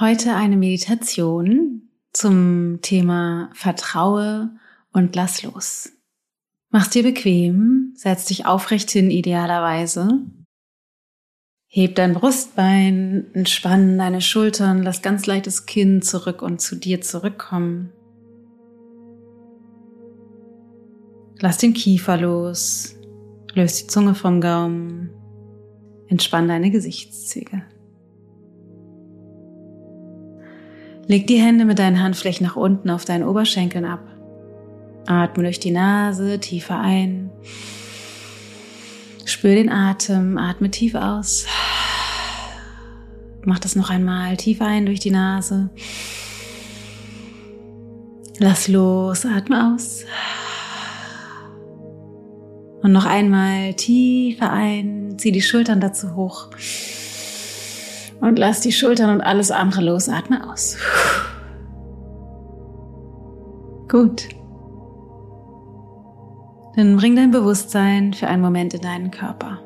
Heute eine Meditation zum Thema Vertraue und lass los. Mach's dir bequem, setz dich aufrecht hin idealerweise. Heb dein Brustbein, entspann deine Schultern, lass ganz leichtes Kinn zurück und zu dir zurückkommen. Lass den Kiefer los, löst die Zunge vom Gaumen, entspann deine Gesichtszüge. Leg die Hände mit deinen Handflächen nach unten auf deinen Oberschenkeln ab. Atme durch die Nase tiefer ein. Spür den Atem, atme tief aus. Mach das noch einmal tief ein durch die Nase. Lass los, atme aus. Und noch einmal tiefer ein, zieh die Schultern dazu hoch. Und lass die Schultern und alles andere los. Atme aus. Gut. Dann bring dein Bewusstsein für einen Moment in deinen Körper.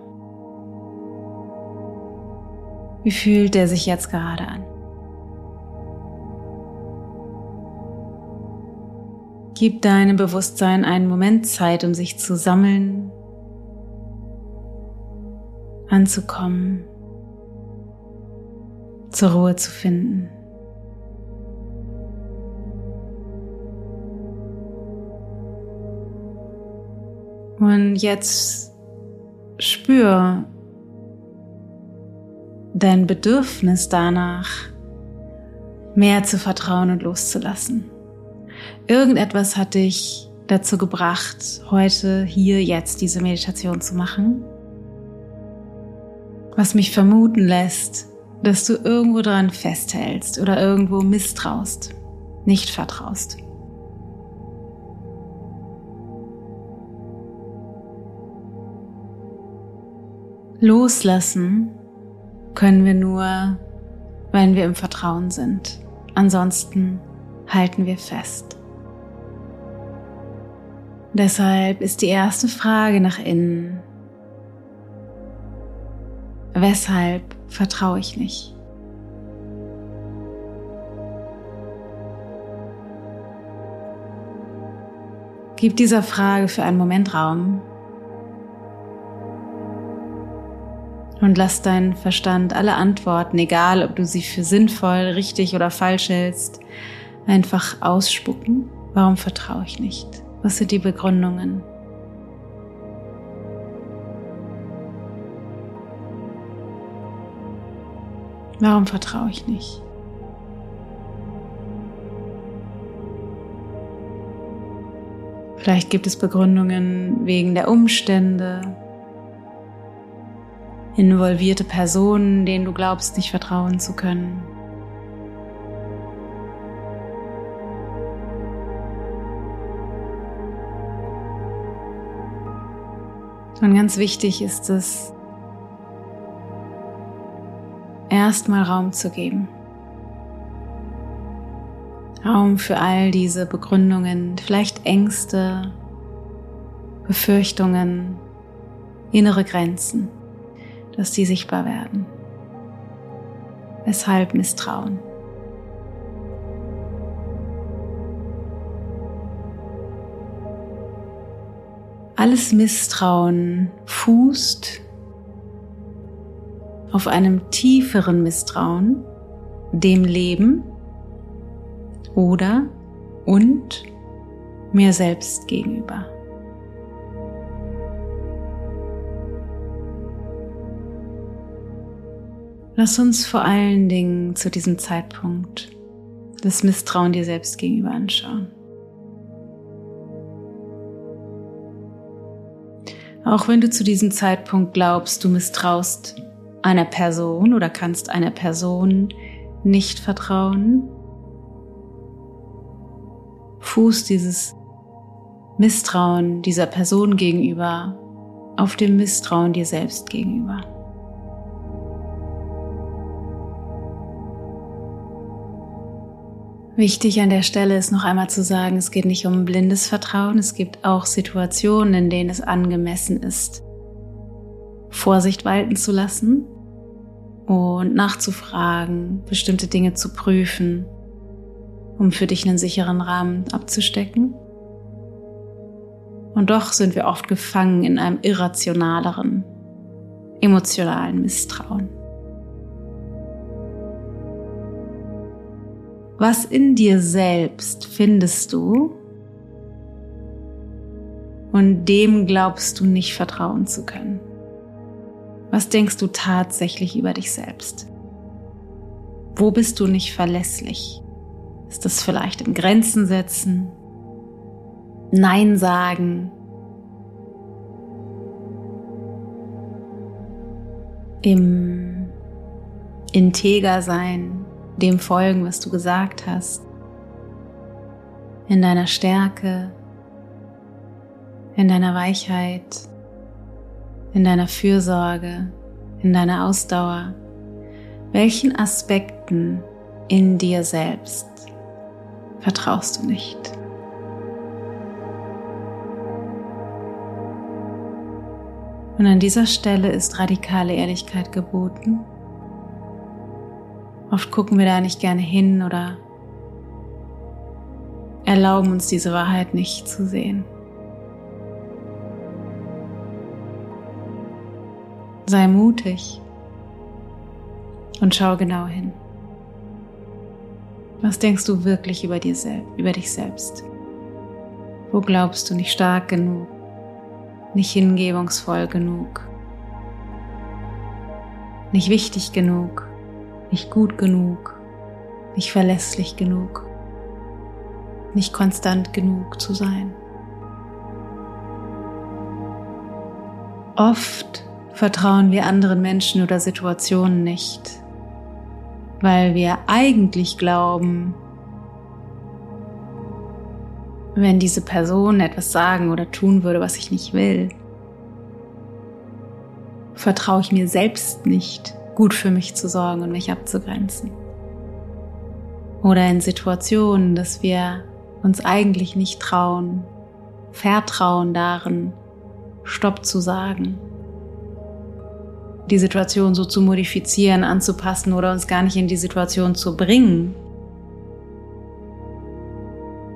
Wie fühlt er sich jetzt gerade an? Gib deinem Bewusstsein einen Moment Zeit, um sich zu sammeln, anzukommen zur Ruhe zu finden. Und jetzt spür dein Bedürfnis danach, mehr zu vertrauen und loszulassen. Irgendetwas hat dich dazu gebracht, heute, hier, jetzt diese Meditation zu machen, was mich vermuten lässt, dass du irgendwo dran festhältst oder irgendwo misstraust, nicht vertraust. Loslassen können wir nur, wenn wir im Vertrauen sind. Ansonsten halten wir fest. Deshalb ist die erste Frage nach innen, Weshalb vertraue ich nicht? Gib dieser Frage für einen Moment Raum und lass deinen Verstand alle Antworten, egal ob du sie für sinnvoll, richtig oder falsch hältst, einfach ausspucken. Warum vertraue ich nicht? Was sind die Begründungen? Warum vertraue ich nicht? Vielleicht gibt es Begründungen wegen der Umstände, involvierte Personen, denen du glaubst, nicht vertrauen zu können. Und ganz wichtig ist es, erstmal Raum zu geben. Raum für all diese Begründungen, vielleicht Ängste, Befürchtungen, innere Grenzen, dass die sichtbar werden. Weshalb Misstrauen? Alles Misstrauen fußt auf einem tieferen Misstrauen dem Leben oder und mir selbst gegenüber. Lass uns vor allen Dingen zu diesem Zeitpunkt das Misstrauen dir selbst gegenüber anschauen. Auch wenn du zu diesem Zeitpunkt glaubst, du misstraust einer Person oder kannst einer Person nicht vertrauen, fußt dieses Misstrauen dieser Person gegenüber auf dem Misstrauen dir selbst gegenüber. Wichtig an der Stelle ist noch einmal zu sagen, es geht nicht um blindes Vertrauen, es gibt auch Situationen, in denen es angemessen ist, Vorsicht walten zu lassen und nachzufragen, bestimmte Dinge zu prüfen, um für dich einen sicheren Rahmen abzustecken. Und doch sind wir oft gefangen in einem irrationaleren, emotionalen Misstrauen. Was in dir selbst findest du und dem glaubst du nicht vertrauen zu können? Was denkst du tatsächlich über dich selbst? Wo bist du nicht verlässlich? Ist das vielleicht im Grenzen setzen? Nein sagen? Im Integer sein, dem folgen, was du gesagt hast? In deiner Stärke, in deiner Weichheit? In deiner Fürsorge, in deiner Ausdauer? Welchen Aspekten in dir selbst vertraust du nicht? Und an dieser Stelle ist radikale Ehrlichkeit geboten. Oft gucken wir da nicht gerne hin oder erlauben uns diese Wahrheit nicht zu sehen. Sei mutig und schau genau hin. Was denkst du wirklich über, dir sel über dich selbst? Wo glaubst du nicht stark genug, nicht hingebungsvoll genug, nicht wichtig genug, nicht gut genug, nicht verlässlich genug, nicht konstant genug zu sein? Oft vertrauen wir anderen Menschen oder Situationen nicht, weil wir eigentlich glauben, wenn diese Person etwas sagen oder tun würde, was ich nicht will, vertraue ich mir selbst nicht, gut für mich zu sorgen und mich abzugrenzen. Oder in Situationen, dass wir uns eigentlich nicht trauen, vertrauen darin, Stopp zu sagen die Situation so zu modifizieren, anzupassen oder uns gar nicht in die Situation zu bringen,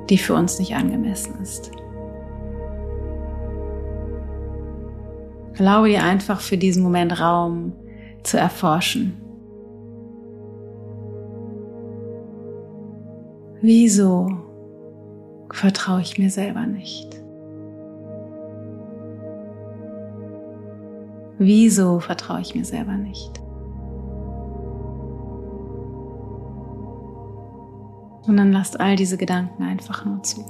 die für uns nicht angemessen ist. Erlaube dir einfach für diesen Moment Raum zu erforschen. Wieso vertraue ich mir selber nicht? Wieso vertraue ich mir selber nicht? Und dann lasst all diese Gedanken einfach nur zu.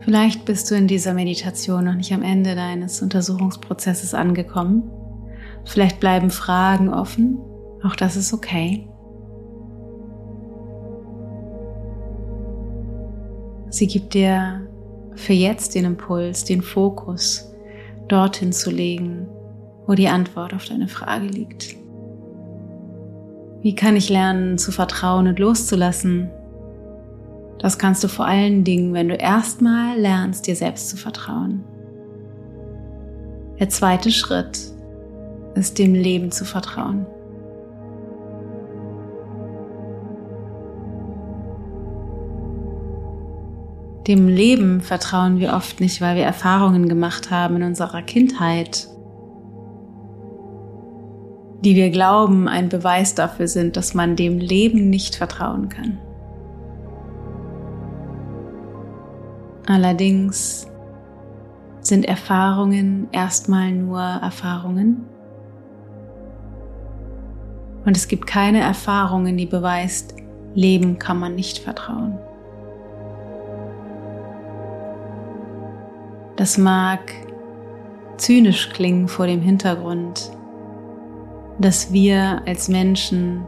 Vielleicht bist du in dieser Meditation noch nicht am Ende deines Untersuchungsprozesses angekommen. Vielleicht bleiben Fragen offen. Auch das ist okay. Sie gibt dir für jetzt den Impuls, den Fokus dorthin zu legen, wo die Antwort auf deine Frage liegt. Wie kann ich lernen zu vertrauen und loszulassen? Das kannst du vor allen Dingen, wenn du erstmal lernst, dir selbst zu vertrauen. Der zweite Schritt ist dem Leben zu vertrauen. Dem Leben vertrauen wir oft nicht, weil wir Erfahrungen gemacht haben in unserer Kindheit, die wir glauben ein Beweis dafür sind, dass man dem Leben nicht vertrauen kann. Allerdings sind Erfahrungen erstmal nur Erfahrungen. Und es gibt keine Erfahrungen, die beweist, Leben kann man nicht vertrauen. Das mag zynisch klingen vor dem Hintergrund, dass wir als Menschen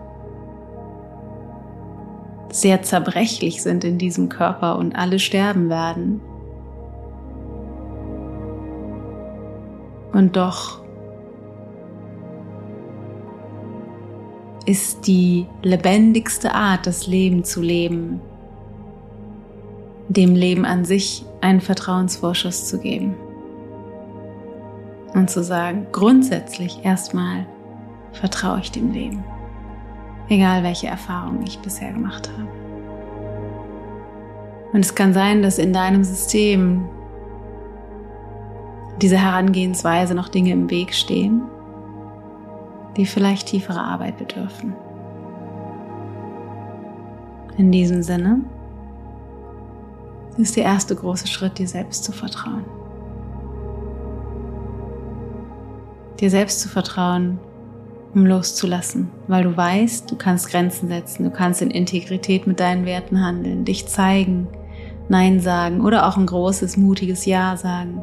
sehr zerbrechlich sind in diesem Körper und alle sterben werden. Und doch ist die lebendigste Art, das Leben zu leben, dem Leben an sich einen Vertrauensvorschuss zu geben. Und zu sagen, grundsätzlich erstmal vertraue ich dem Leben. Egal welche Erfahrungen ich bisher gemacht habe. Und es kann sein, dass in deinem System dieser Herangehensweise noch Dinge im Weg stehen, die vielleicht tiefere Arbeit bedürfen. In diesem Sinne ist der erste große Schritt, dir selbst zu vertrauen. Dir selbst zu vertrauen, um loszulassen, weil du weißt, du kannst Grenzen setzen, du kannst in Integrität mit deinen Werten handeln, dich zeigen, Nein sagen oder auch ein großes, mutiges Ja sagen.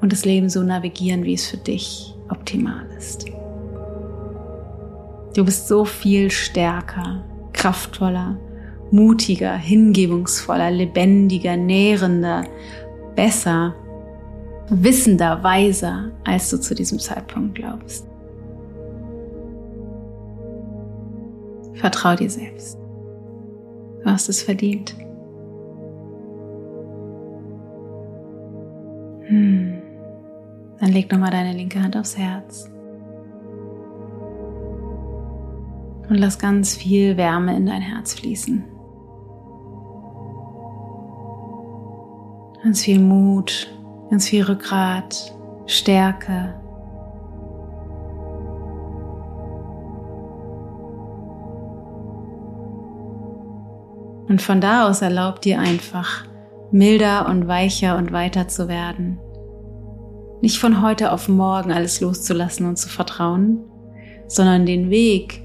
Und das Leben so navigieren, wie es für dich optimal ist. Du bist so viel stärker, kraftvoller, mutiger, hingebungsvoller, lebendiger, nährender, besser, wissender, weiser, als du zu diesem Zeitpunkt glaubst. Vertrau dir selbst. Du hast es verdient. Hm. Dann leg nochmal deine linke Hand aufs Herz. Und lass ganz viel Wärme in dein Herz fließen. Ganz viel Mut, ganz viel Rückgrat, Stärke. Und von da aus erlaubt dir einfach, milder und weicher und weiter zu werden. Nicht von heute auf morgen alles loszulassen und zu vertrauen, sondern den Weg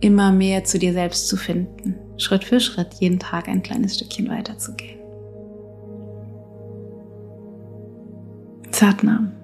immer mehr zu dir selbst zu finden. Schritt für Schritt jeden Tag ein kleines Stückchen Zart nahm.